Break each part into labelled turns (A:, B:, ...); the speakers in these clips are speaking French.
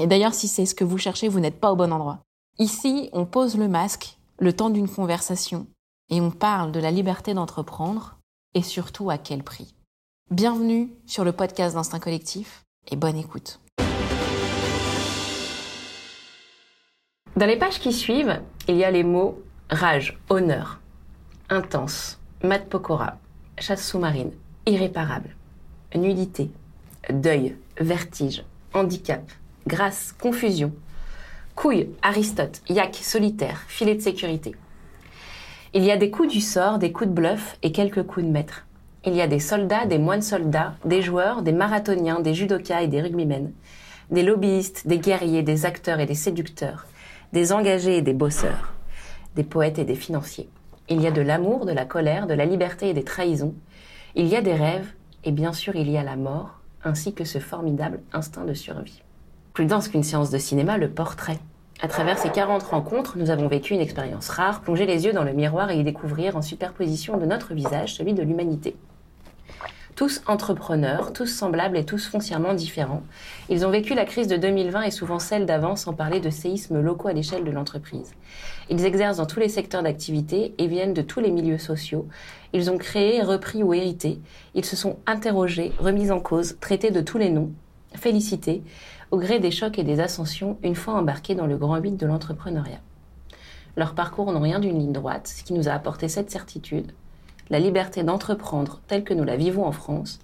A: Et d'ailleurs, si c'est ce que vous cherchez, vous n'êtes pas au bon endroit. Ici, on pose le masque le temps d'une conversation et on parle de la liberté d'entreprendre et surtout à quel prix. Bienvenue sur le podcast d'Instinct Collectif et bonne écoute. Dans les pages qui suivent, il y a les mots rage, honneur, intense, mat pokora, chasse sous-marine, irréparable, nudité, deuil, vertige, handicap, grâce, confusion, couille, Aristote, yak, solitaire, filet de sécurité. Il y a des coups du sort, des coups de bluff et quelques coups de maître. Il y a des soldats, des moines soldats, des joueurs, des marathoniens, des judokas et des rugbymen, des lobbyistes, des guerriers, des acteurs et des séducteurs, des engagés et des bosseurs, des poètes et des financiers. Il y a de l'amour, de la colère, de la liberté et des trahisons. Il y a des rêves et bien sûr il y a la mort, ainsi que ce formidable instinct de survie. Plus dense qu'une séance de cinéma, le portrait. À travers ces 40 rencontres, nous avons vécu une expérience rare, plonger les yeux dans le miroir et y découvrir en superposition de notre visage celui de l'humanité. Tous entrepreneurs, tous semblables et tous foncièrement différents, ils ont vécu la crise de 2020 et souvent celle d'avant sans parler de séismes locaux à l'échelle de l'entreprise. Ils exercent dans tous les secteurs d'activité et viennent de tous les milieux sociaux. Ils ont créé, repris ou hérité. Ils se sont interrogés, remis en cause, traités de tous les noms, félicités, au gré des chocs et des ascensions une fois embarqués dans le grand vide de l'entrepreneuriat. Leurs parcours n'ont rien d'une ligne droite, ce qui nous a apporté cette certitude. La liberté d'entreprendre telle que nous la vivons en France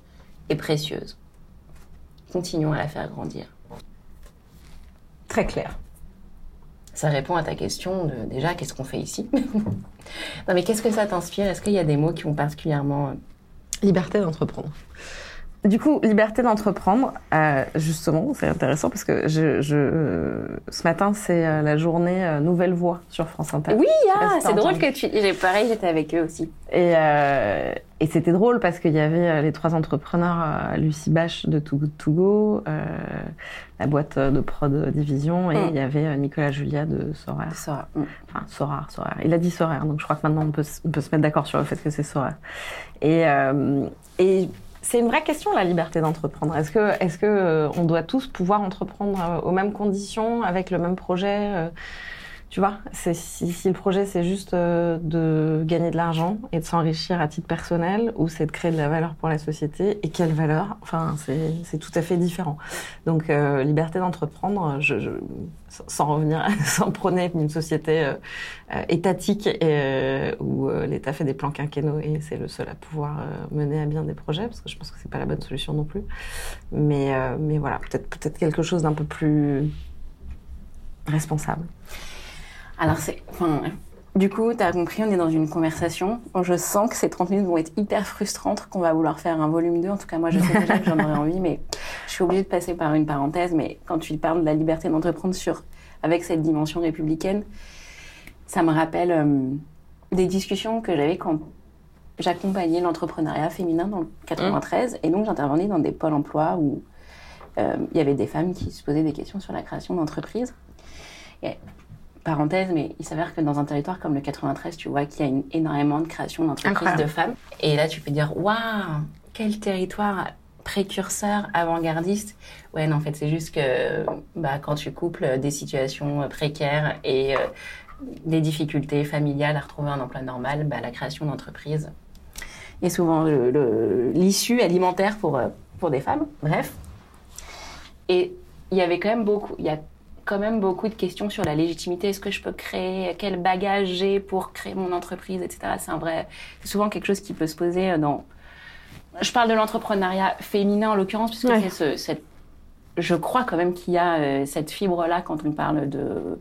A: est précieuse. Continuons à la faire grandir.
B: Très clair.
A: Ça répond à ta question de déjà qu'est-ce qu'on fait ici? Non mais qu'est-ce que ça t'inspire? Est-ce qu'il y a des mots qui ont particulièrement...
B: Liberté d'entreprendre. Du coup, liberté d'entreprendre, euh, justement, c'est intéressant parce que je, je euh, ce matin, c'est euh, la journée Nouvelle Voix sur France Inter.
A: Oui, ah, c'est drôle que tu... Pareil, j'étais avec eux aussi.
B: Et, et c'était drôle parce qu'il y avait les trois entrepreneurs, Lucie Bache de Too Good To Go, la boîte de prod Division, et
A: Mm.
B: il y avait Nicolas Julia de Sorar.
A: Ça,
B: Enfin, Sorar, Sorar. Il a dit Sorar, donc je crois que maintenant on peut, s- on peut se mettre d'accord sur le fait que c'est Sorar. Et, et c'est une vraie question, la liberté d'entreprendre. Est-ce que, est-ce que euh, on doit tous pouvoir entreprendre euh, aux mêmes conditions, avec le même projet euh, Tu vois, si, si le projet c'est juste euh, de gagner de l'argent et de s'enrichir à titre personnel, ou c'est de créer de la valeur pour la société, et quelle valeur? Enfin, c'est, tout à fait différent. Donc, euh, liberté d'entreprendre, je, je, sans revenir, sans prôner une société euh, euh, étatique et, euh, où l'État fait des plans quinquennaux et c'est le seul à pouvoir mener à bien des projets, parce que je pense que c'est pas la bonne solution non plus. Mais, mais voilà, peut-être peut-être quelque chose d'un peu plus responsable.
A: Alors, c'est. Enfin, du coup, tu as compris, on est dans une conversation. Je sens que ces 30 minutes vont être hyper frustrantes, qu'on va vouloir faire un volume 2. En tout cas, moi, je sais déjà que j'en aurais envie, mais je suis obligée de passer par une parenthèse. Mais quand tu parles de la liberté d'entreprendre sur, avec cette dimension républicaine, ça me rappelle euh, des discussions que j'avais quand j'accompagnais l'entrepreneuriat féminin dans le 93. Et donc, j'intervenais dans des pôles emploi où euh, il y avait des femmes qui se posaient des questions sur la création d'entreprises. Parenthèse, mais il s'avère que dans un territoire comme le 93, tu vois qu'il y a une, énormément de création d'entreprises de femmes. Et là, tu peux dire, waouh, quel territoire précurseur, avant-gardiste. Ouais, non, en fait, c'est juste que bah, quand tu couples des situations euh, précaires et euh, des difficultés familiales à retrouver un emploi normal, bah, la création d'entreprises est souvent l'issue alimentaire pour, euh, pour des femmes. Bref. Et il y avait quand même beaucoup, il y a quand même beaucoup de questions sur la légitimité. Est-ce que je peux créer Quel bagage j'ai pour créer mon entreprise, etc. C'est un vrai, c'est souvent quelque chose qui peut se poser dans. Je parle de l'entrepreneuriat féminin en l'occurrence, puisque
B: Ouais.
A: c'est ce, cette. Je crois quand même qu'il y a euh, cette fibre-là quand on parle de.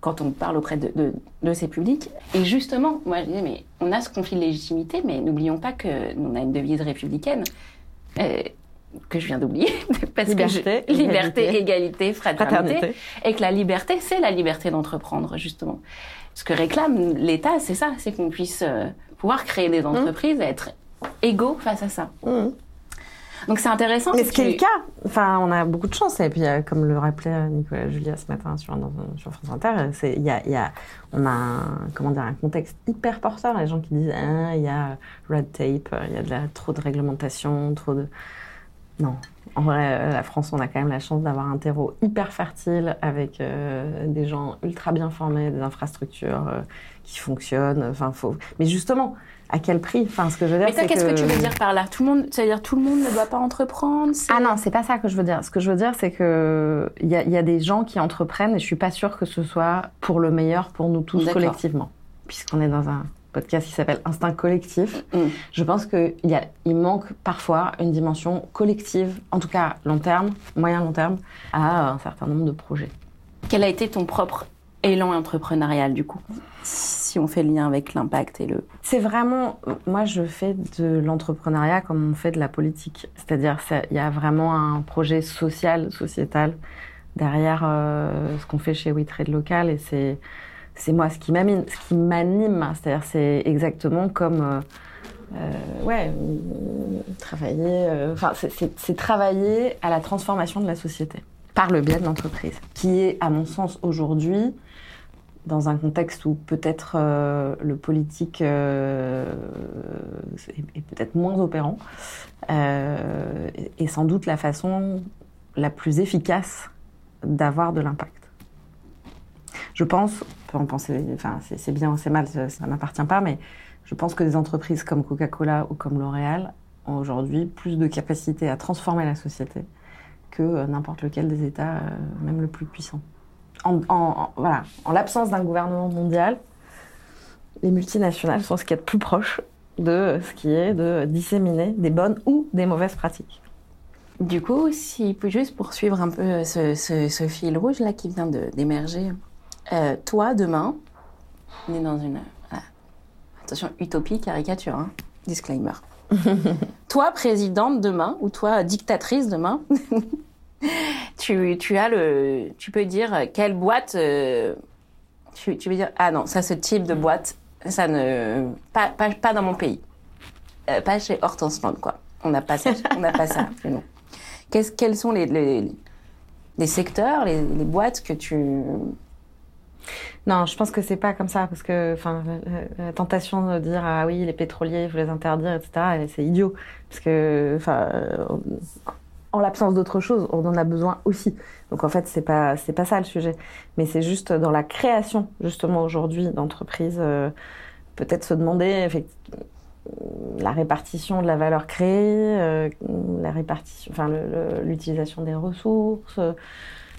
A: Quand on parle auprès de, de, de ces publics. Et justement, moi je disais, mais on a ce conflit de légitimité, mais n'oublions pas que nous, on a une devise républicaine. Euh, que je viens d'oublier, parce
B: Liberté,
A: que je- liberté,
B: égalité,
A: égalité, fraternité,
B: Fraternité.
A: et que la liberté, c'est la liberté d'entreprendre justement. Ce que réclame l'État, c'est ça, c'est qu'on puisse euh, pouvoir créer
B: Mmh.
A: des entreprises et être égaux face à ça.
B: Mhm.
A: Donc c'est intéressant.
B: Mais ce qui est le cas, enfin, on a beaucoup de chance. Et puis, euh, comme le rappelait euh, Nicolas Julia ce matin sur, sur France Inter, c'est, y a, y a, on a un, comment dire, un contexte hyper porteur. Les gens qui disent, Ah, il y a red tape, il y a de la, trop de réglementation, trop de. Non. En vrai, euh, la France, on a quand même la chance d'avoir un terreau hyper fertile avec euh, des gens ultra bien formés, des infrastructures euh, qui fonctionnent. Enfin, faut. Mais justement, à quel prix? Enfin, ce que je veux dire,
A: Mais toi,
B: c'est
A: qu'est-ce que... tu veux dire par là? Tout le monde, ça veut dire tout le monde ne doit pas entreprendre
B: ah non, c'est pas ça que je veux dire. Ce que je veux dire, c'est que il y a, il y a des gens qui entreprennent et je suis pas sûre que ce soit pour le meilleur pour nous tous collectivement, puisqu'on est dans un podcast qui s'appelle Instinct collectif.
A: Mm.
B: Je pense qu'il il manque parfois une dimension collective, en tout cas long terme, moyen long terme, à un certain nombre de projets.
A: Quel a été ton propre élan entrepreneurial du coup Si on fait le lien avec l'impact et le.
B: C'est vraiment, moi je fais de l'entrepreneuriat comme on fait de la politique. C'est-à-dire il y a vraiment un projet social, sociétal derrière euh, ce qu'on fait chez We Trade Local et c'est c'est moi ce qui m'anime, ce qui m'anime. C'est-à-dire c'est exactement comme euh, euh, ouais euh, travailler, enfin c'est- travailler à la transformation de la société par le biais de l'entreprise, qui est à mon sens aujourd'hui dans un contexte où peut-être le politique est, est peut-être moins opérant, euh, est sans doute la façon la plus efficace d'avoir de l'impact. Je pense, on peut en penser, enfin c'est bien ou c'est mal, ça, ça m'appartient pas, mais je pense que des entreprises comme Coca-Cola ou comme L'Oréal ont aujourd'hui plus de capacité à transformer la société que euh, n'importe lequel des États, euh, même le plus puissant en, l'absence d'un gouvernement mondial, les multinationales sont ce qui est de plus proche de ce qui est de disséminer des bonnes ou des mauvaises pratiques.
A: Du coup, si peut juste poursuivre un peu ce, ce- fil rouge là qui vient d'émerger, euh, toi demain, on est dans une voilà. attention utopie caricature, hein. disclaimer. toi présidente demain ou toi dictatrice demain, tu, tu as le, tu peux dire quelle boîte, euh, tu, tu veux dire ah non ça ce type de boîte ça ne pas pas, pas dans mon pays, Euh, pas chez Hortense Land quoi. On n'a pas ça, on n'a pas ça nous. Qu'est-ce- quels sont les, les, les secteurs, les, les boîtes que tu...
B: Non, je pense que c'est pas comme ça parce que, enfin, la, tentation de dire ah oui les pétroliers, il faut les interdire, etc. et C'est idiot parce que, en l'absence d'autre chose, on en a besoin aussi. Donc en fait, c'est pas pas ça le sujet, mais c'est juste dans la création justement aujourd'hui d'entreprises, euh, peut-être se demander la répartition de la valeur créée, euh, la répartition, enfin l'utilisation des ressources.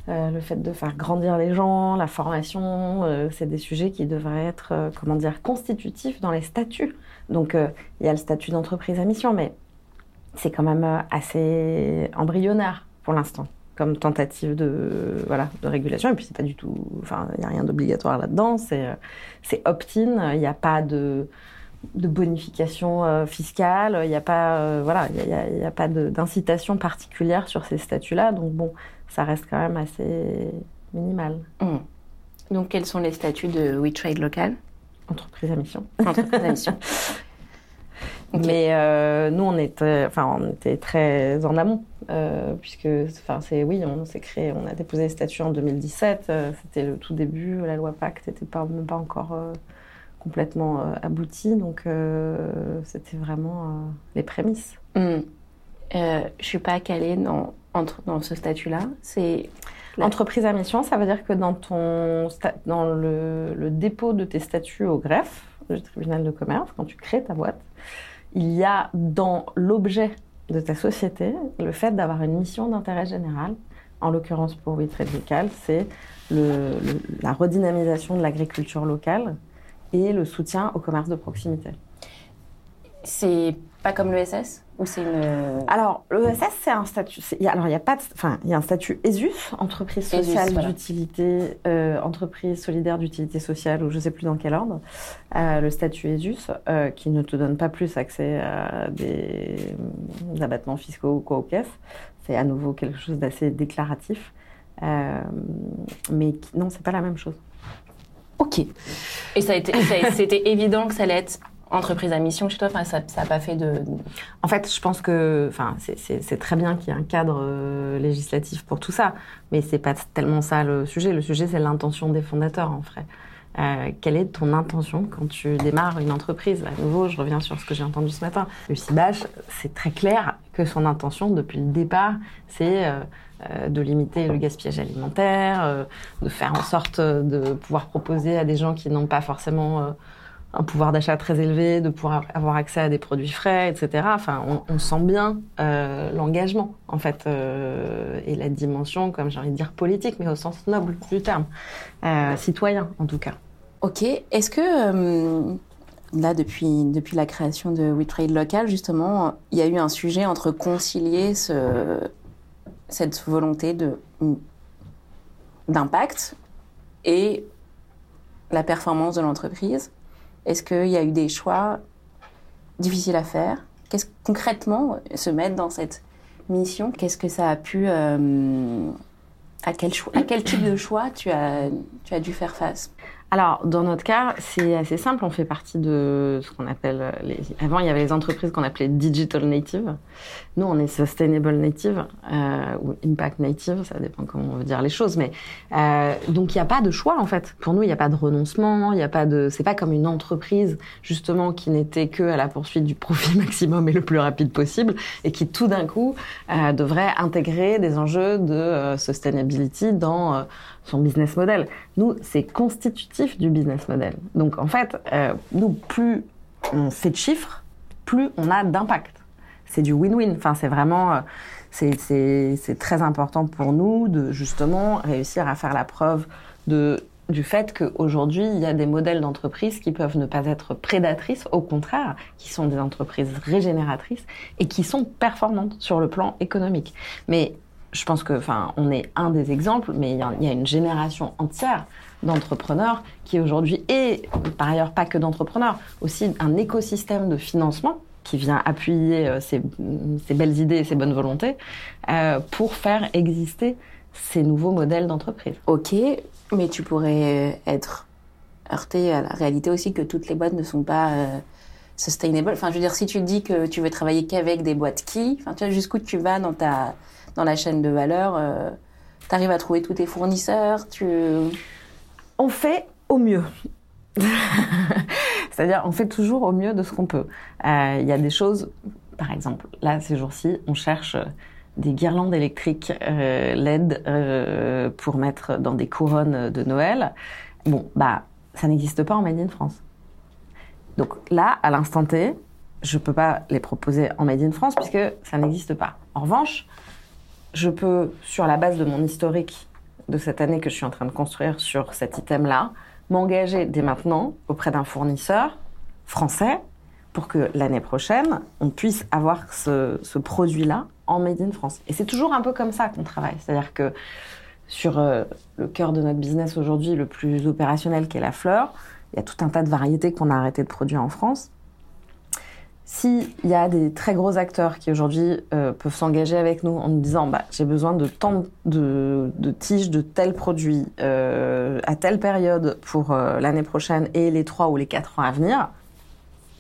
B: Le fait de faire grandir les gens, la formation, euh, c'est des sujets qui devraient être, euh, comment dire, constitutifs dans les statuts. Donc, euh, il y a le statut d'entreprise à mission, mais c'est quand même euh, assez embryonnaire pour l'instant comme tentative de voilà de régulation. Et puis c'est pas du tout enfin il y a rien d'obligatoire là-dedans. C'est euh, opt-in. Il n'y a pas de bonification euh, fiscale. Il n'y a pas euh, voilà il y a- pas d'incitation particulière sur ces statuts-là. Donc bon ça reste quand même assez minimal
A: Hmm. Donc, quels sont les statuts de We Trade Local?
B: Entreprise à mission
A: Entreprise à mission.
B: Mais euh, nous, on était, enfin, on était très en amont, euh, puisque, enfin, c'est oui, on s'est créé, on a déposé les statuts en 2017. euh, c'était le tout début. La loi Pacte n'était pas même pas encore euh, complètement euh, aboutie, donc euh, c'était vraiment euh, les prémices.
A: Hmm. Euh, je suis pas calée dans, entre, dans ce statut-là. C'est...
B: Entreprise à mission, ça veut dire que dans ton dans le, le dépôt de tes statuts au greffe, le tribunal de commerce, quand tu crées ta boîte, il y a dans l'objet de ta société le fait d'avoir une mission d'intérêt général. En l'occurrence pour Local, c'est le- le- la redynamisation de l'agriculture locale et le soutien au commerce de proximité.
A: c'est Pas comme l'ESS Ou c'est une...
B: Alors, l'ESS, c'est un statut. il y a- Alors, il y a pas de- Enfin, il y a un statut ESUS, entreprise sociale
A: voilà.
B: d'utilité, euh, entreprise solidaire d'utilité sociale, ou je sais plus dans quel ordre. Euh, le statut ESUS, euh, qui ne te donne pas plus accès à des, des abattements fiscaux ou quoi aux caisses. C'est à nouveau quelque chose d'assez déclaratif. Euh, mais qui- non, c'est pas la même chose.
A: Ok. Et ça a été, c'était évident que ça allait être entreprise à mission chez toi Enfin, ça n'a pas fait de...
B: En fait, je pense que, enfin, c'est- très bien qu'il y ait un cadre euh, législatif pour tout ça, mais c'est pas tellement ça le sujet. Le sujet, c'est l'intention des fondateurs, en fait. Euh, quelle est ton intention quand tu démarres une entreprise? À nouveau, je reviens sur ce que j'ai entendu ce matin. Lucie Bache, c'est très clair que son intention, depuis le départ, c'est euh, euh, de limiter le gaspillage alimentaire, euh, de faire en sorte de pouvoir proposer à des gens qui n'ont pas forcément un pouvoir d'achat très élevé, de pouvoir avoir accès à des produits frais, etc. Enfin, on, sent bien euh, l'engagement, en fait, euh, et la dimension, comme j'ai envie de dire, politique, mais au sens noble du terme, euh, citoyen, en tout cas.
A: Ok. Est-ce que, là, depuis, la création de WeTrade Local, justement, il y a eu un sujet entre concilier ce, cette volonté d'impact et la performance de l'entreprise Est-ce qu'il y a eu des choix difficiles à faire Qu'est-ce concrètement se mettre dans cette mission Qu'est-ce que ça a pu euh, à quel type de choix tu as dû faire face?
B: Alors, dans notre cas, c'est assez simple. On fait partie de ce qu'on appelle les... Avant, il y avait les entreprises qu'on appelait digital native. Nous, on est sustainable native euh, ou impact native, ça dépend comment on veut dire les choses. Mais euh, donc, il n'y a pas de choix en fait. Pour nous, il n'y a pas de renoncement. Il n'y a pas de. C'est pas comme une entreprise justement qui n'était que à la poursuite du profit maximum et le plus rapide possible et qui tout d'un coup euh, devrait intégrer des enjeux de euh, sustainability dans euh, son business model. Nous, c'est constitutif du business model. Donc, en fait, euh, nous, plus on fait de chiffres, plus on a d'impact. C'est du win-win. Enfin, c'est vraiment, euh, c'est, très important pour nous de justement réussir à faire la preuve du fait qu'aujourd'hui, il y a des modèles d'entreprise qui peuvent ne pas être prédatrices, au contraire, qui sont des entreprises régénératrices et qui sont performantes sur le plan économique. Mais je pense que, enfin, on est un des exemples, mais il y a, une génération entière d'entrepreneurs qui aujourd'hui, et par ailleurs pas que d'entrepreneurs, aussi un écosystème de financement qui vient appuyer euh, ces, ces belles idées et ces bonnes volontés euh, pour faire exister ces nouveaux modèles d'entreprise.
A: Ok, mais tu pourrais être heurté à la réalité aussi que toutes les boîtes ne sont pas euh, sustainable. Enfin, je veux dire, si tu dis que tu veux travailler qu'avec des boîtes qui, enfin, tu vois, jusqu'où tu vas dans ta dans la chaîne de valeur, euh, tu arrives à trouver tous tes fournisseurs, tu...
B: On fait au mieux. C'est-à-dire, on fait toujours au mieux de ce qu'on peut. Euh, Il y a des choses, par exemple, là, ces jours-ci, on cherche des guirlandes électriques euh, LED euh, pour mettre dans des couronnes de Noël. Bon, bah, ça n'existe pas en Made in France. Donc là, à l'instant T, je peux pas les proposer en Made in France puisque ça n'existe pas. En revanche, je peux, sur la base de mon historique de cette année que je suis en train de construire sur cet item-là, m'engager dès maintenant auprès d'un fournisseur français pour que l'année prochaine, on puisse avoir ce, produit-là en Made in France. Et c'est toujours un peu comme ça qu'on travaille. C'est-à-dire que sur euh, le cœur de notre business aujourd'hui, le plus opérationnel qui est la fleur, il y a tout un tas de variétés qu'on a arrêté de produire en France. S'il y a des très gros acteurs qui aujourd'hui euh, peuvent s'engager avec nous en nous disant bah, j'ai besoin de tant de, tiges de tel produit euh, à telle période pour euh, l'année prochaine et les trois ou les quatre ans à venir,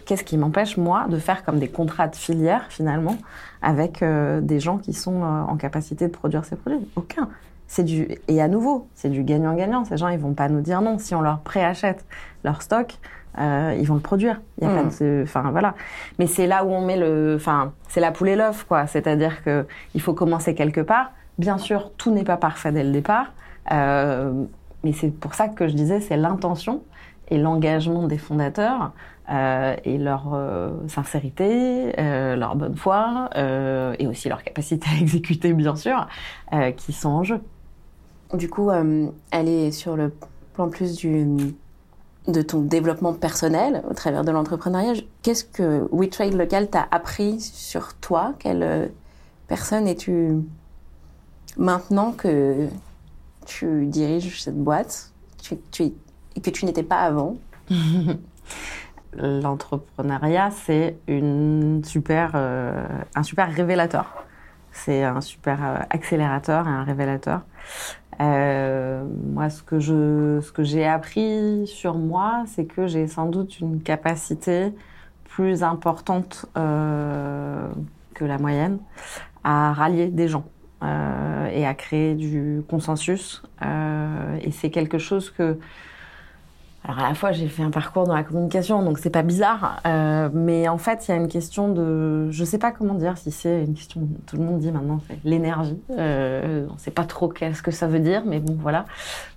B: qu'est-ce qui m'empêche moi de faire comme des contrats de filière finalement avec des gens qui sont en capacité de produire ces produits? Aucun. C'est du et à nouveau, c'est du gagnant-gagnant. Ces gens, ils vont pas nous dire non si on leur préachète leur stock. Euh, ils vont le produire. Il y a
A: Mm.
B: pas de, enfin voilà. Mais c'est là où on met le, enfin c'est la poule et l'œuf quoi. C'est-à-dire que il faut commencer quelque part. Bien sûr, tout n'est pas parfait dès le départ, euh, mais c'est pour ça que je disais c'est l'intention et l'engagement des fondateurs euh, et leur euh, sincérité, euh, leur bonne foi et aussi leur capacité à exécuter bien sûr, qui sont en jeu.
A: Du coup, est sur le plan plus du de ton développement personnel au travers de l'entrepreneuriat. Qu'est-ce que WeTrade Local t'a appris sur toi? Quelle euh, personne es-tu maintenant que tu diriges cette boîte? Et que tu n'étais pas avant?
B: L'entrepreneuriat, c'est euh, un super révélateur. C'est un super euh, accélérateur et un révélateur. Euh, moi, ce que je, ce que j'ai appris sur moi, c'est que j'ai sans doute une capacité plus importante euh, que la moyenne à rallier des gens euh, et à créer du consensus. Euh, et c'est quelque chose que alors à la fois j'ai fait un parcours dans la communication, donc c'est pas bizarre, euh, mais en fait il y a une question de, je sais pas comment dire si c'est une question, tout le monde dit maintenant c'est l'énergie, euh, on sait pas trop qu'est-ce que ça veut dire, mais bon voilà,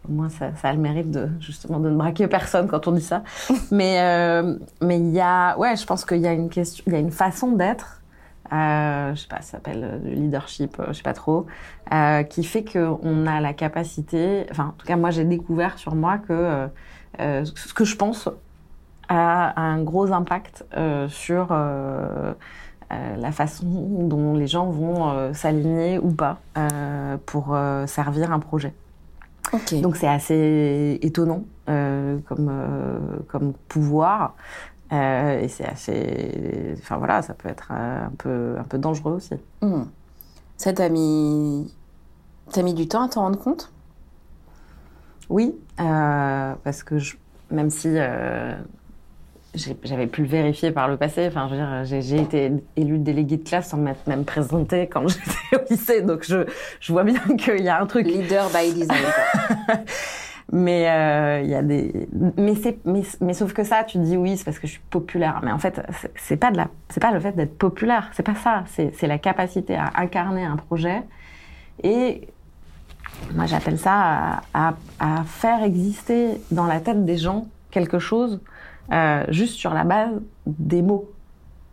B: au moins ça, ça a le mérite de justement de ne braquer personne quand on dit ça, mais euh, mais il y a, ouais je pense qu'il y a une question, il y a une façon d'être. Euh, je sais pas, ça s'appelle le leadership, euh, je sais pas trop, euh, qui fait qu'on a la capacité, enfin en tout cas moi j'ai découvert sur moi que euh, euh, ce que je pense a un gros impact euh, sur euh, euh, la façon dont les gens vont euh, s'aligner ou pas euh, pour euh, servir un projet. Donc c'est assez étonnant euh, comme, euh, comme pouvoir. Euh, et c'est assez. Enfin voilà, ça peut être euh, un peu, un peu dangereux aussi.
A: Hmm. Ça t'a mis, t'as mis du temps à t'en rendre compte?
B: Oui, euh, parce que je, même si euh, j'avais pu le vérifier par le passé, enfin, j'ai été élue déléguée de classe sans m'être même présentée quand j'étais au lycée, donc je, je vois bien qu'il y a un truc.
A: Leader by design.
B: Mais euh, il y a des, mais c'est, mais, mais sauf que ça, tu dis oui, c'est parce que je suis populaire. Mais en fait, c'est- pas de la, c'est pas le fait d'être populaire, c'est pas ça. C'est, c'est la capacité à incarner un projet et moi j'appelle ça à, à- faire exister dans la tête des gens quelque chose euh, juste sur la base des mots.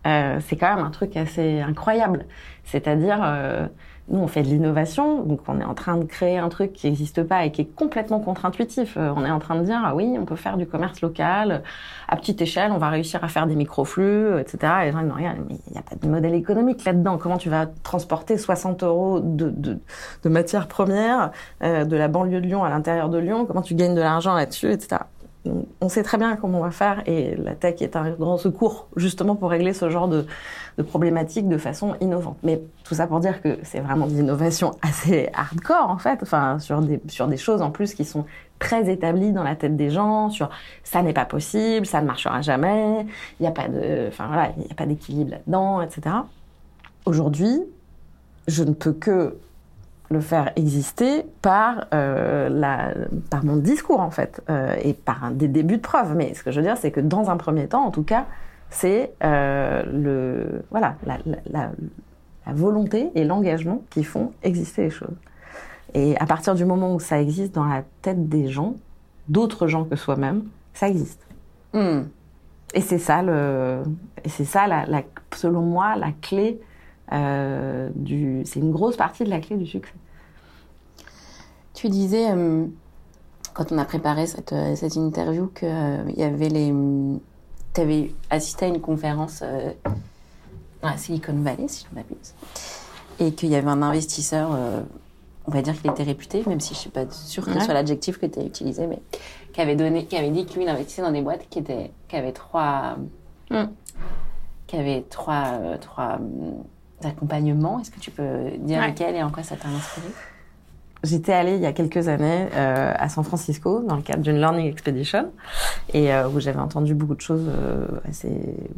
B: Euh, c'est quand même un truc assez incroyable. C'est-à-dire, euh, nous, on fait de l'innovation, donc on est en train de créer un truc qui n'existe pas et qui est complètement contre-intuitif. Euh, on est en train de dire, ah oui, on peut faire du commerce local, à petite échelle, on va réussir à faire des microflux, etc. Et les gens disent, mais il n'y a pas de modèle économique là-dedans. Comment tu vas transporter 60 euros de, de, de matières premières euh, de la banlieue de Lyon à l'intérieur de Lyon? Comment tu gagnes de l'argent là-dessus, etc. On- sait très bien comment on va faire et la tech est un grand secours justement pour régler ce genre de, de problématiques de façon innovante. Mais tout ça pour dire que c'est vraiment de l'innovation assez hardcore en fait, enfin sur des sur des choses en plus qui sont très établies dans la tête des gens, sur ça n'est pas possible, ça ne marchera jamais, il n'y a pas de, enfin voilà, il n'y a pas d'équilibre là-dedans, etc. Aujourd'hui, je ne peux que le faire exister par, euh, la, par mon discours en fait euh, et par un, des débuts de preuve. Mais ce que je veux dire, c'est que dans un premier temps, en tout cas, c'est euh, le voilà la, la, la, la volonté et l'engagement qui font exister les choses. Et à partir du moment où ça existe dans la tête des gens, d'autres gens que soi-même, ça existe.
A: Hmm.
B: Et c'est ça le, et c'est ça la, la, selon moi la clé euh, du, c'est une grosse partie de la clé du succès.
A: Tu disais, euh, quand on a préparé cette, euh, cette interview, qu'il y avait les. Tu avais assisté à une conférence euh, à Silicon Valley, si je ne m'abuse, et qu'il y avait un investisseur, euh, on va dire qu'il était réputé, même si je ne suis pas sûre que ce
B: Ouais.
A: soit l'adjectif que tu as utilisé, mais qui avait, donné, qui avait dit que lui, il investissait dans des boîtes qui, étaient, qui avaient trois.
B: Mm.
A: qui avaient trois, euh, trois accompagnements. Est-ce que tu peux dire
B: Ouais.
A: lesquels et en quoi ça t'a inspiré?
B: J'étais allée il y a quelques années euh, à San Francisco dans le cadre d'une Learning Expedition et euh, où j'avais entendu beaucoup de choses euh, assez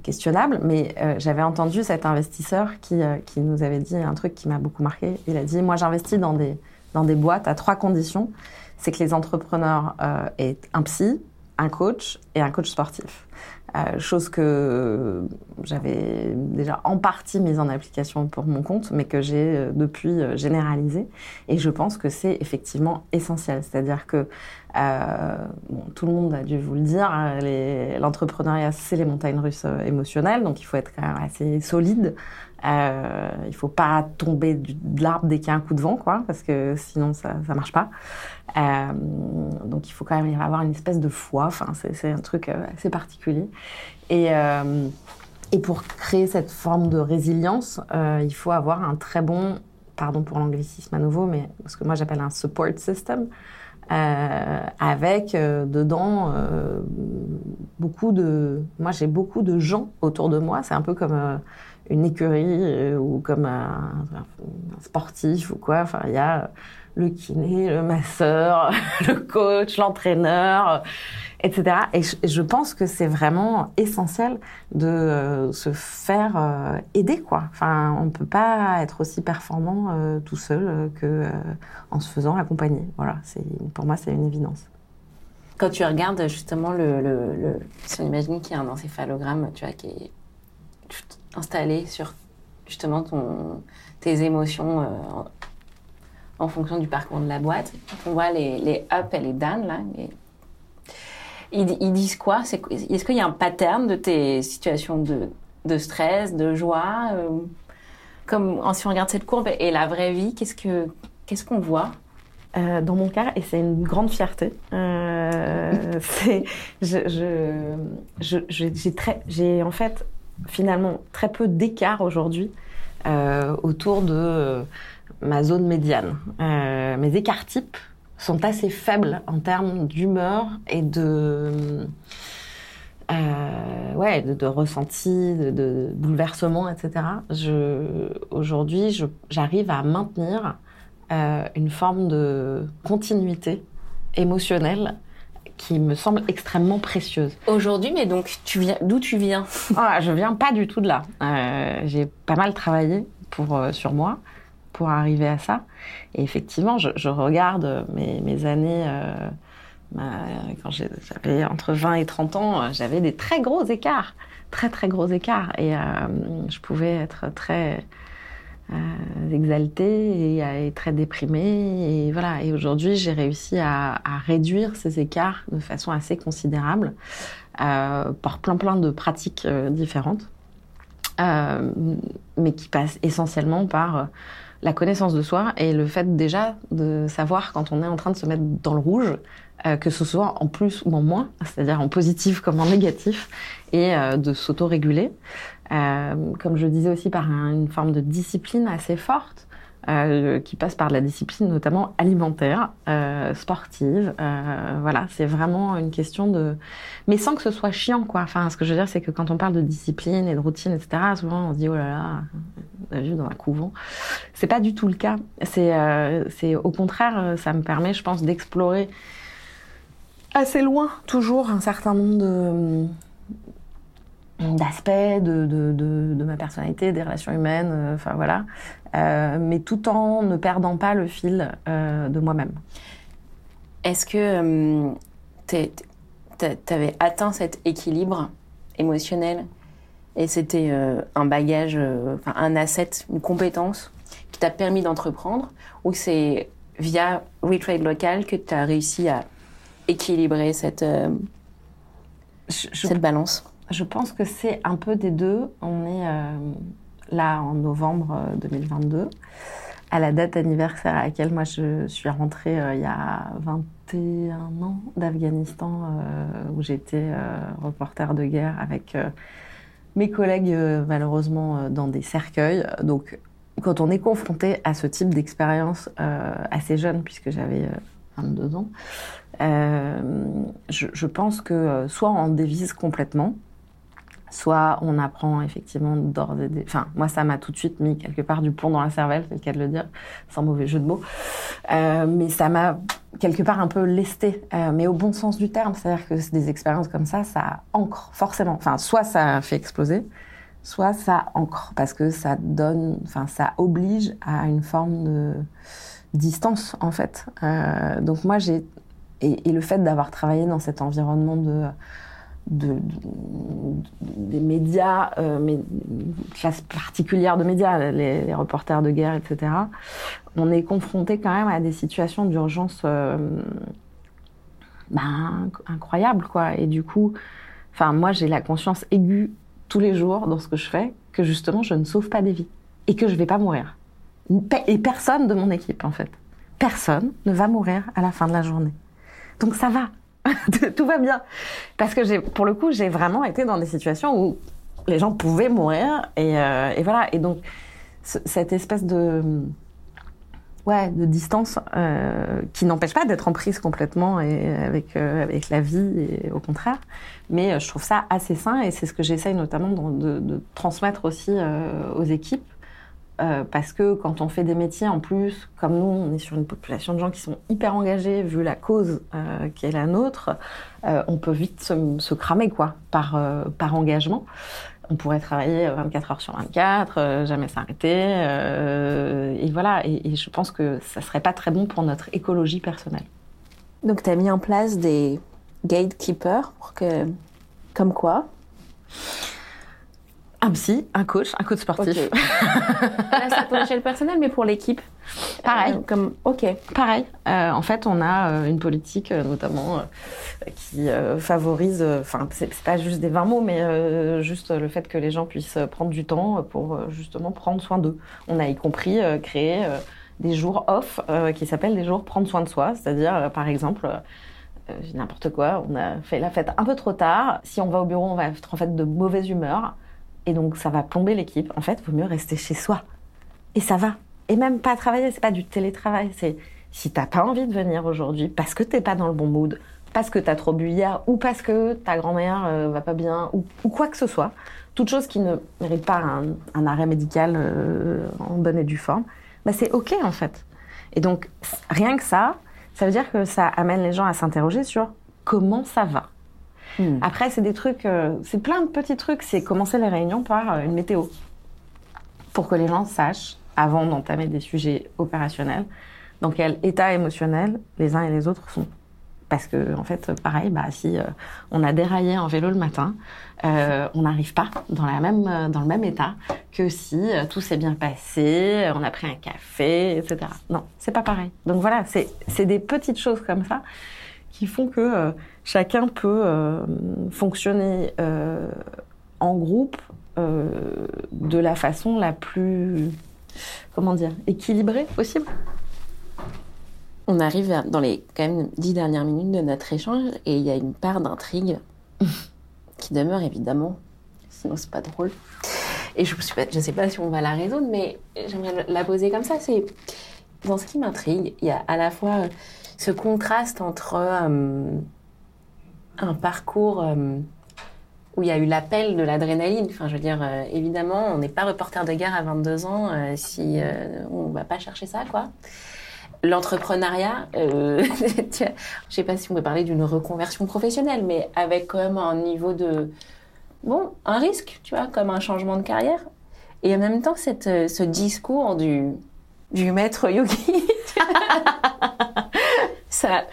B: questionnables, mais euh, j'avais entendu cet investisseur qui, euh, qui nous avait dit un truc qui m'a beaucoup marqué. Il a dit, moi j'investis dans des, dans des boîtes à trois conditions. C'est que les entrepreneurs euh, aient un psy, un coach et un coach sportif. Euh, chose que j'avais déjà en partie mise en application pour mon compte, mais que j'ai euh, depuis euh, généralisé. Et je pense que c'est effectivement essentiel. C'est-à-dire que Euh, tout le monde a dû vous le dire, hein, l'entrepreneuriat, c'est les montagnes russes euh, émotionnelles, donc il faut être quand même assez solide. Euh, il faut pas tomber de l'arbre dès qu'il y a un coup de vent, quoi, parce que sinon ça ça marche pas. Euh, donc il faut quand même avoir une espèce de foi. C'est un truc assez particulier. Et et pour créer cette forme de résilience, il faut avoir un très bon, pardon pour l'anglicisme à nouveau, mais ce que moi j'appelle un support system, euh, avec euh, dedans euh, beaucoup de. Moi j'ai beaucoup de gens autour de moi. C'est un peu comme euh, une écurie euh, ou comme un, un sportif ou quoi. Enfin, il y a le kiné, le masseur, le coach, l'entraîneur, etc. Et je, et je pense que c'est vraiment essentiel de euh, se faire euh, aider, quoi. Enfin, on ne peut pas être aussi performant euh, tout seul euh, que euh, en se faisant accompagner. Voilà, pour moi c'est une évidence.
A: Quand tu regardes justement le, le, le- si on imagine qu'il y a un encéphalogramme, tu vois, qui est installé sur justement ton, tes émotions euh, en, fonction du parcours de la boîte. On voit les, les up et les down, là, les- ils, ils disent quoi? Est-ce qu'il y a un pattern de tes situations de, de stress, de joie euh, Comme si on regarde cette courbe et la vraie vie, qu'est-ce que qu'est-ce qu'on voit?
B: Euh, dans mon cas, et c'est une grande fierté, euh, c'est, je, je, je- je- j'ai en fait finalement très peu d'écart aujourd'hui euh, autour de ma zone médiane. Euh, mes écarts types sont assez faibles en termes d'humeur et de euh, ouais, de, de ressenti, de, de bouleversement, etc. Je, aujourd'hui, je- j'arrive à maintenir euh, une forme de continuité émotionnelle qui me semble extrêmement précieuse.
A: aujourd'hui Mais donc, tu viens d'où tu viens?
B: Ah, je viens pas du tout de là. Euh, j'ai pas mal travaillé pour, euh, sur moi arriver à ça. Et effectivement, je, regarde mes, mes années, euh, quand j'avais entre 20 et 30 ans, euh, j'avais des très gros écarts, très très gros écarts. Et euh, je pouvais être très euh, exaltée et, euh, très déprimée. Et voilà. Et aujourd'hui, j'ai réussi à, réduire ces écarts de façon assez considérable euh, par plein plein de pratiques euh, différentes, euh, mais qui passent essentiellement par euh, la connaissance de soi et le fait déjà de savoir quand on est en train de se mettre dans le rouge, euh, que ce soit en plus ou en moins, c'est-à-dire en positif comme en négatif, et euh, de s'auto-réguler. Euh, comme je disais aussi par un- une forme de discipline assez forte. Euh, qui passe par la discipline notamment alimentaire, euh, sportive. Euh, voilà, c'est vraiment une question de, mais sans que ce soit chiant, quoi. Enfin, ce que je veux dire, c'est que quand on parle de discipline et de routine, etc., souvent on se dit oh là là, on a vu dans un couvent. C'est pas du tout le cas. C'est, c'est au contraire, ça me permet, je pense, d'explorer assez loin toujours un certain nombre de d'aspects de, de, de, de ma personnalité, des relations humaines, euh, enfin voilà, Euh, mais tout en ne perdant pas le fil euh, de moi-même.
A: Est-ce que tu avais atteint cet équilibre émotionnel et c'était euh, un bagage, euh, un asset, une compétence qui t'a permis d'entreprendre ou c'est via Retrade Local que tu as réussi à équilibrer cette, euh,
B: Je, je-
A: cette balance?
B: Je pense que c'est un peu des deux. On est euh, là en novembre euh, 2022, à la date anniversaire à laquelle moi je suis rentrée euh, il y a 21 ans d'Afghanistan, euh, où j'étais euh, reporter de guerre avec euh, mes collègues euh, malheureusement euh, dans des cercueils. Donc quand on est confronté à ce type d'expérience euh, assez jeune, puisque j'avais euh, 22 ans, euh, je, je pense que euh, soit on dévise complètement, soit on apprend effectivement d'ordre et dé- Enfin, moi, ça m'a tout de suite mis quelque part du plomb dans la cervelle, c'est le cas de le dire, sans mauvais jeu de mots. Euh, mais ça m'a quelque part un peu lesté, euh, mais au bon sens du terme. C'est-à-dire que des expériences comme ça, ça ancre forcément. Enfin, soit ça fait exploser, soit ça ancre, parce que ça donne, enfin, ça oblige à une forme de distance, en fait. Euh, donc moi, j'ai... Et le fait d'avoir travaillé dans cet environnement de de, de- des médias, euh, mais une classe particulière de médias, les, reporters de guerre, etc. On est confronté quand même à des situations d'urgence euh, ben, incroyable, quoi. Et du coup, moi, j'ai la conscience aiguë tous les jours dans ce que je fais que justement, je ne sauve pas des vies et que je vais pas mourir. Et personne de mon équipe, en fait. Personne ne va mourir à la fin de la journée. Donc ça va. Tout va bien. Parce que pour le coup, j'ai vraiment été dans des situations où les gens pouvaient mourir. Et, euh, voilà. Et donc, cette espèce de ouais, de distance euh, qui n'empêche pas d'être en prise complètement et avec, euh, avec la vie, au contraire. Mais je trouve ça assez sain et c'est ce que j'essaye notamment de, transmettre aussi aux équipes. Euh, parce que quand on fait des métiers en plus, comme nous, on est sur une population de gens qui sont hyper engagés vu la cause qui est la nôtre, on peut vite se, cramer quoi par, par engagement on pourrait travailler 24 heures sur 24, euh, jamais s'arrêter. Euh, et voilà, et, je pense que ça serait pas très bon pour notre écologie personnelle.
A: Donc tu as mis en place des gatekeepers pour que... Comme quoi?
B: Un psy, un coach, un coach sportif.
A: Là, c'est pour l'échelle personnelle, mais pour l'équipe.
B: Pareil.
A: Euh, comme, ok.
B: Pareil. Euh, en fait, on a euh, une politique, notamment, qui favorise, enfin, c'est pas juste des 20 mots, mais juste le fait que les gens puissent prendre du temps pour justement prendre soin d'eux. On a y compris créé des jours off qui s'appellent des jours prendre soin de soi, c'est-à-dire, par exemple, n'importe quoi, on a fait la fête un peu trop tard. Si on va au bureau, on va être en fait de mauvaise humeur. Et donc, ça va plomber l'équipe. En fait, il vaut mieux rester chez soi. Et ça va. Et même pas travailler, c'est pas du télétravail. C'est si t'as pas envie de venir aujourd'hui parce que t'es pas dans le bon mood, parce que t'as trop bu hier, ou parce que ta grand-mère euh, va pas bien, ou, quoi que ce soit, toute chose qui ne mérite pas un, arrêt médical euh, en bonne et due forme, bah c'est ok en fait. Et donc, rien que ça, ça veut dire que ça amène les gens à s'interroger sur comment ça va. Hmm. Après, c'est des trucs, euh, c'est plein de petits trucs. C'est commencer les réunions par euh, une météo. Pour que les gens sachent, avant d'entamer des sujets opérationnels, dans quel état émotionnel les uns et les autres sont. Parce que, en fait, pareil, bah, si euh, on a déraillé en vélo le matin, on n'arrive pas dans, le même état que si tout s'est bien passé, on a pris un café, etc. Non, c'est pas pareil. Donc voilà, c'est des petites choses comme ça qui font que chacun peut euh, fonctionner euh, en groupe de la façon la plus, comment dire, équilibrée possible.
A: On arrive dans les quand même dix dernières minutes de notre échange et il y a une part d'intrigue qui demeure évidemment, sinon c'est pas drôle. Et je ne sais pas si on va la résoudre, mais j'aimerais la poser comme ça. C'est dans ce qui m'intrigue, il y a à la fois ce contraste entre euh, un parcours euh, où il y a eu l'appel de l'adrénaline. Enfin, je veux dire, euh, évidemment, on n'est pas reporter de guerre à 22 ans si on va pas chercher ça, quoi. L'entrepreneuriat, je sais pas si on peut parler d'une reconversion professionnelle, mais avec quand même un niveau de bon, un risque, tu vois, comme un changement de carrière. Et en même temps, ce discours du du maître yogi.
B: ça,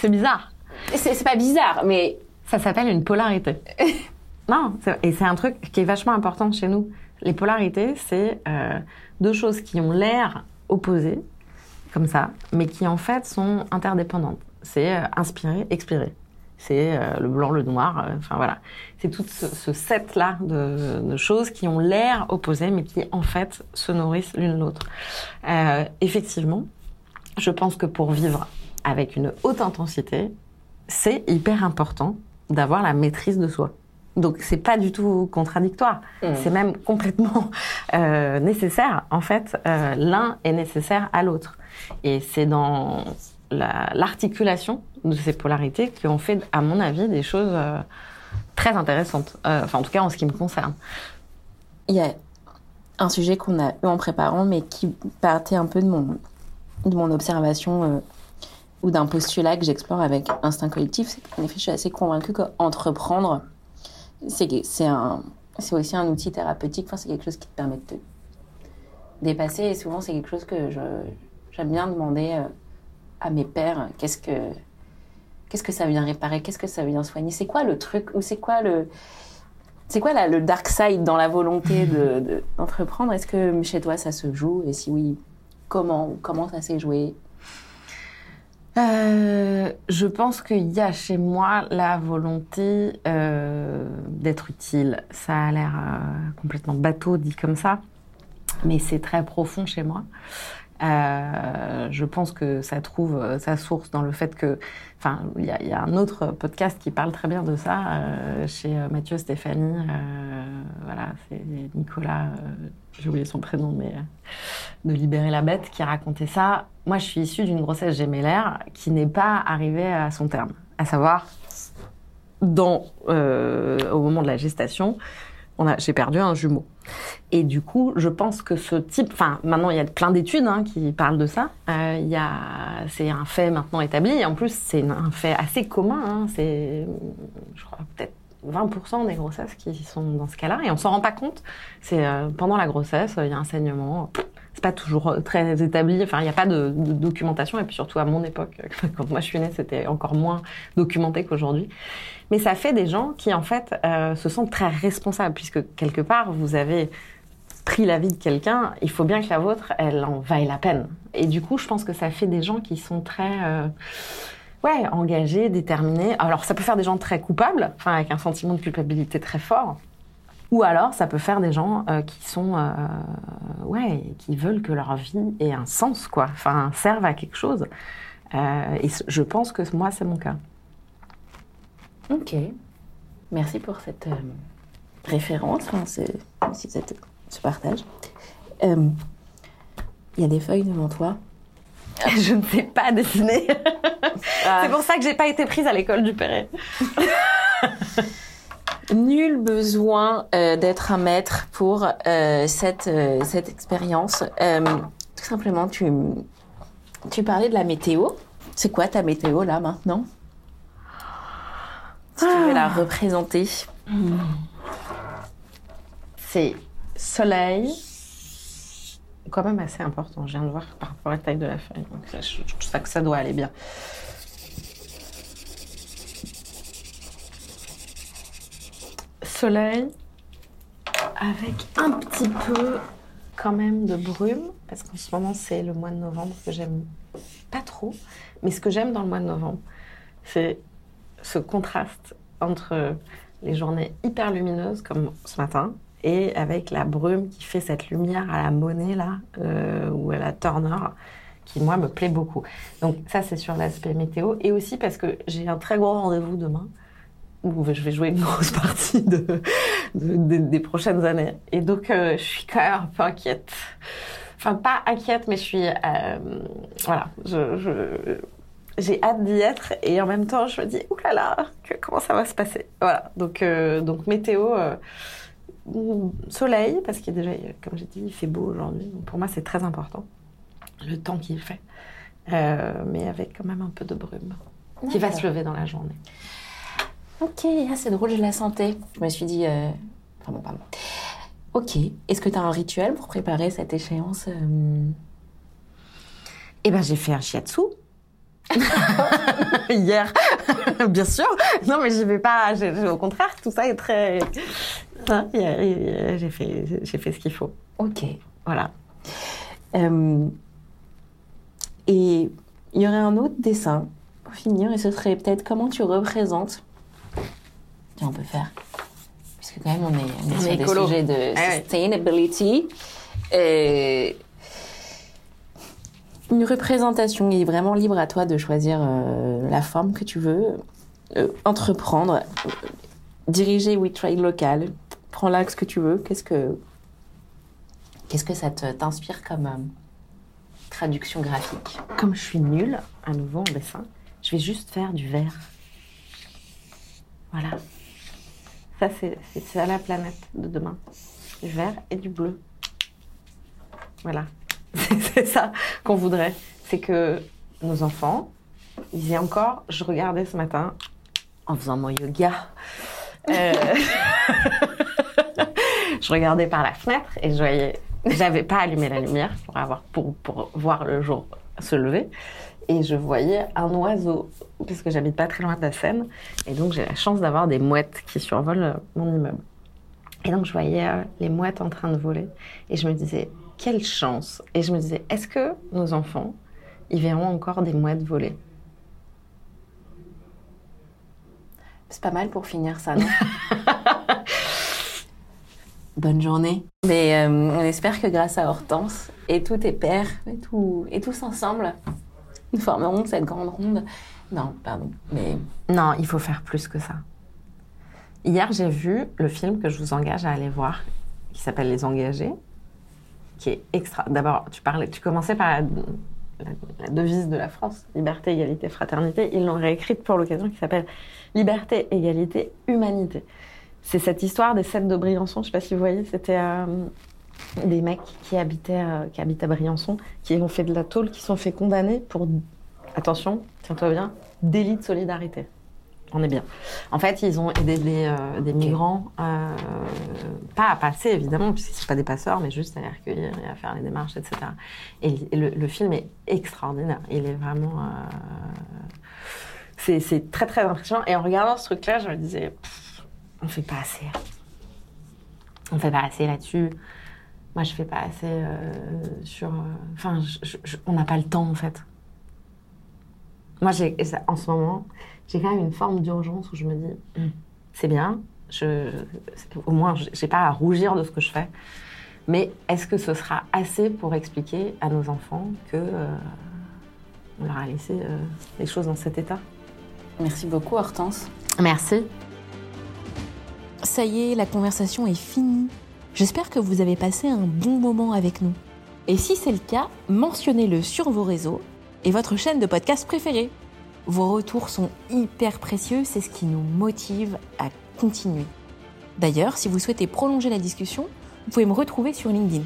B: c'est bizarre.
A: C'est pas bizarre, mais
B: ça s'appelle une polarité. non, et c'est un truc qui est vachement important chez nous. Les polarités, c'est euh, deux choses qui ont l'air opposées, comme ça, mais qui en fait sont interdépendantes. C'est euh, inspirer, expirer. C'est euh, le blanc, le noir, enfin voilà. C'est tout ce, set-là de, de, choses qui ont l'air opposées, mais qui en fait se nourrissent l'une l'autre. effectivement, je pense que pour vivre avec une haute intensité, c'est hyper important d'avoir la maîtrise de soi. Donc c'est pas du tout contradictoire, mmh. c'est même complètement euh, nécessaire. En fait, euh, l'un est nécessaire à l'autre, et c'est dans l'articulation de ces polarités qu'on fait, à mon avis, des choses euh, très intéressantes. Enfin, en tout cas, en ce qui me concerne.
A: Il y a un sujet qu'on a eu en préparant, mais qui partait un peu de mon de mon observation ou d'un postulat que j'explore avec Instinct Collectif, c'est qu'en effet, je suis assez convaincue qu'entreprendre, c'est, aussi un outil thérapeutique, enfin, c'est quelque chose qui te permet de te dépasser. Et souvent, c'est quelque chose que j'aime bien demander euh, à mes pères qu'est-ce que, que ça vient réparer, qu'est-ce que ça vient soigner, c'est quoi le truc, ou c'est quoi le. Dark side dans la volonté de, d'entreprendre? Est-ce que chez toi ça se joue? Et si oui, comment, comment ça s'est joué?
B: Euh, je pense qu'il y a chez moi la volonté euh, d'être utile. Ça a l'air euh, complètement bateau dit comme ça, mais c'est très profond chez moi. Euh, je pense que ça trouve euh, sa source dans le fait que, enfin, il y, y a un autre podcast qui parle très bien de ça chez Mathieu Stéphanie. voilà, c'est Nicolas, j'ai oublié son prénom, mais de Libérer la bête qui racontait ça. Moi, je suis issue d'une grossesse gémellaire qui n'est pas arrivée à son terme, à savoir dans, euh, au moment de la gestation, j'ai perdu un jumeau. Et du coup, je pense que ce type, enfin, maintenant il y a plein d'études hein, qui parlent de ça. Euh, c'est un fait maintenant établi. Et en plus, c'est un fait assez commun. hein. c'est, je crois, peut-être 20% des grossesses qui sont dans ce cas-là. Et on s'en rend pas compte. C'est euh, pendant la grossesse, il y a un saignement. C'est pas toujours euh, très établi. Enfin, il n'y a pas de, documentation. Et puis surtout à mon époque, quand moi je suis née, c'était encore moins documenté qu'aujourd'hui. Mais ça fait des gens qui, en fait, euh, se sentent très responsables, puisque quelque part, vous avez pris la vie de quelqu'un, il faut bien que la vôtre, elle en vaille la peine. Et du coup, je pense que ça fait des gens qui sont très, euh, ouais, engagés, déterminés. Alors, ça peut faire des gens très coupables, enfin, avec un sentiment de culpabilité très fort. Ou alors, ça peut faire des gens euh, qui sont, euh, ouais, qui veulent que leur vie ait un sens, quoi. Enfin, serve à quelque chose. Euh, et je pense que moi, c'est mon cas.
A: Ok. Merci pour cette référence, enfin, ce, ce partage. Il y a des feuilles devant toi.
B: Je ne sais pas dessiner. C'est pour ça que j'ai pas été prise à l'école du Perret.
A: Nul besoin euh, d'être un maître pour euh, cette, euh, cette expérience. Tout simplement, tu, tu parlais de la météo. C'est quoi ta météo là maintenant? Si tu veux la représenter.
B: C'est soleil. Quand même assez important, je viens de voir par rapport à la taille de la feuille. Donc ça, je, je trouve ça que ça doit aller bien. Soleil avec un petit peu quand même de brume, parce qu'en ce moment c'est le mois de novembre que j'aime pas trop. Mais ce que j'aime dans le mois de novembre, c'est ce contraste entre les journées hyper lumineuses comme ce matin et avec la brume qui fait cette lumière à la monnaie là euh, ou à la Turner qui moi me plaît beaucoup. Donc ça c'est sur l'aspect météo et aussi parce que j'ai un très gros rendez-vous demain où je vais jouer une grosse partie de, de- de- des prochaines années. Et donc euh, je suis quand même un peu inquiète. Enfin pas inquiète mais je suis euh, voilà. Je, j'ai hâte d'y être et en même temps je me dis oulala que- comment ça va se passer? Voilà. Donc euh, donc météo soleil parce qu'il déjà comme j'ai dit il fait beau aujourd'hui. Pour moi c'est très important le temps qu'il fait. Mais avec quand même un peu de brume qui va se lever dans la journée
A: Ok, ah, c'est drôle, je la sentais. Je me suis dit. Euh... Pardon, pardon. Ok, est-ce que tu as un rituel pour préparer cette échéance euh,
B: Eh ben, j'ai fait un shiatsu. Hier, bien sûr. Non, mais j'y vais pas. Au contraire, tout ça est très. Hein, J'ai fait, j'ai fait ce qu'il faut.
A: Ok.
B: Voilà.
A: Euh, Et il y aurait un autre dessin pour finir, et ce serait peut-être comment tu représentes. On peut faire. Puisque quand même, on est, on est
B: On
A: sur
B: est
A: des
B: écolo.
A: sujets de
B: ouais.
A: sustainability. Euh, Une représentation, il est vraiment libre à toi de choisir euh, la forme que tu veux. Euh, entreprendre, euh, diriger We Trade local, prends l'axe que tu veux. Qu'est-ce que, qu'est-ce que ça t'inspire comme traduction graphique?
B: Comme je suis nulle, à nouveau en dessin, je vais juste faire du vert. Voilà. C'est ça la planète de demain. Du vert et du bleu. Voilà. C'est c'est ça qu'on voudrait. C'est que nos enfants, ils aient encore, je regardais ce matin, en faisant mon yoga, euh, je regardais par la fenêtre et je voyais, j'avais pas allumé la lumière pour avoir, pour, pour voir le jour se lever. Et je voyais un oiseau, parce que j'habite pas très loin de la Seine, et donc j'ai la chance d'avoir des mouettes qui survolent mon immeuble. Et donc je voyais euh, les mouettes en train de voler, et je me disais, quelle chance. Et je me disais, est-ce que nos enfants, ils verront encore des mouettes voler?
C: C'est pas mal pour finir ça, non? Bonne journée. Mais euh, on espère que grâce à Hortense et tous tes pères et, tous ensemble, nous formerons cette grande ronde. Non, pardon. Mais
B: Non, il faut faire plus que ça. Hier, j'ai vu le film que je vous engage à aller voir, qui s'appelle Les Engagés, qui est extra. D'abord, tu parlais, tu commençais par la- la devise de la France, liberté, égalité, fraternité. Ils l'ont réécrite pour l'occasion, qui s'appelle Liberté, égalité, humanité. C'est cette histoire des sept de Briançon. Je sais pas si vous voyez, c'était euh, des mecs qui habitaient, euh, qui habitent à Briançon, qui ont fait de la tôle, qui sont fait condamner pour, attention, tiens-toi bien, délit de solidarité. On est bien. En fait, ils ont aidé des, euh, migrants, pas à passer évidemment, puisqu'ils ne sont pas des passeurs, mais juste à les recueillir et à faire les démarches, etc. Et, le, film est extraordinaire. Il est vraiment. c'est, très très impressionnant. Et en regardant ce truc-là, je me disais, on fait pas assez. On fait pas assez là-dessus. Moi, je fais pas assez euh, sur. euh, Enfin, je- je- je- on n'a pas le temps en fait. Moi, j'ai, en ce moment, j'ai quand même une forme d'urgence où je me dis, Hum, c'est bien, je, au moins, j'ai pas à rougir de ce que je fais. Mais est-ce que ce sera assez pour expliquer à nos enfants que euh, on leur a laissé euh, les choses dans cet état?
C: Merci beaucoup, Hortense.
B: Merci.
A: Ça y est, la conversation est finie. J'espère que vous avez passé un bon moment avec nous. Et si c'est le cas, mentionnez-le sur vos réseaux et votre chaîne de podcast préférée. Vos retours sont hyper précieux, c'est ce qui nous motive à continuer. D'ailleurs, si vous souhaitez prolonger la discussion, vous pouvez me retrouver sur LinkedIn.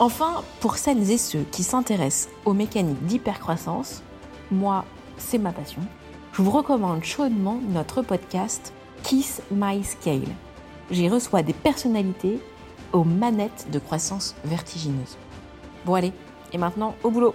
A: Enfin, pour celles et ceux qui s'intéressent aux mécaniques d'hypercroissance, moi, c'est ma passion, je vous recommande chaudement notre podcast Kiss My Scale. J'y reçois des personnalités aux manettes de croissance vertigineuse. Bon allez, et maintenant au boulot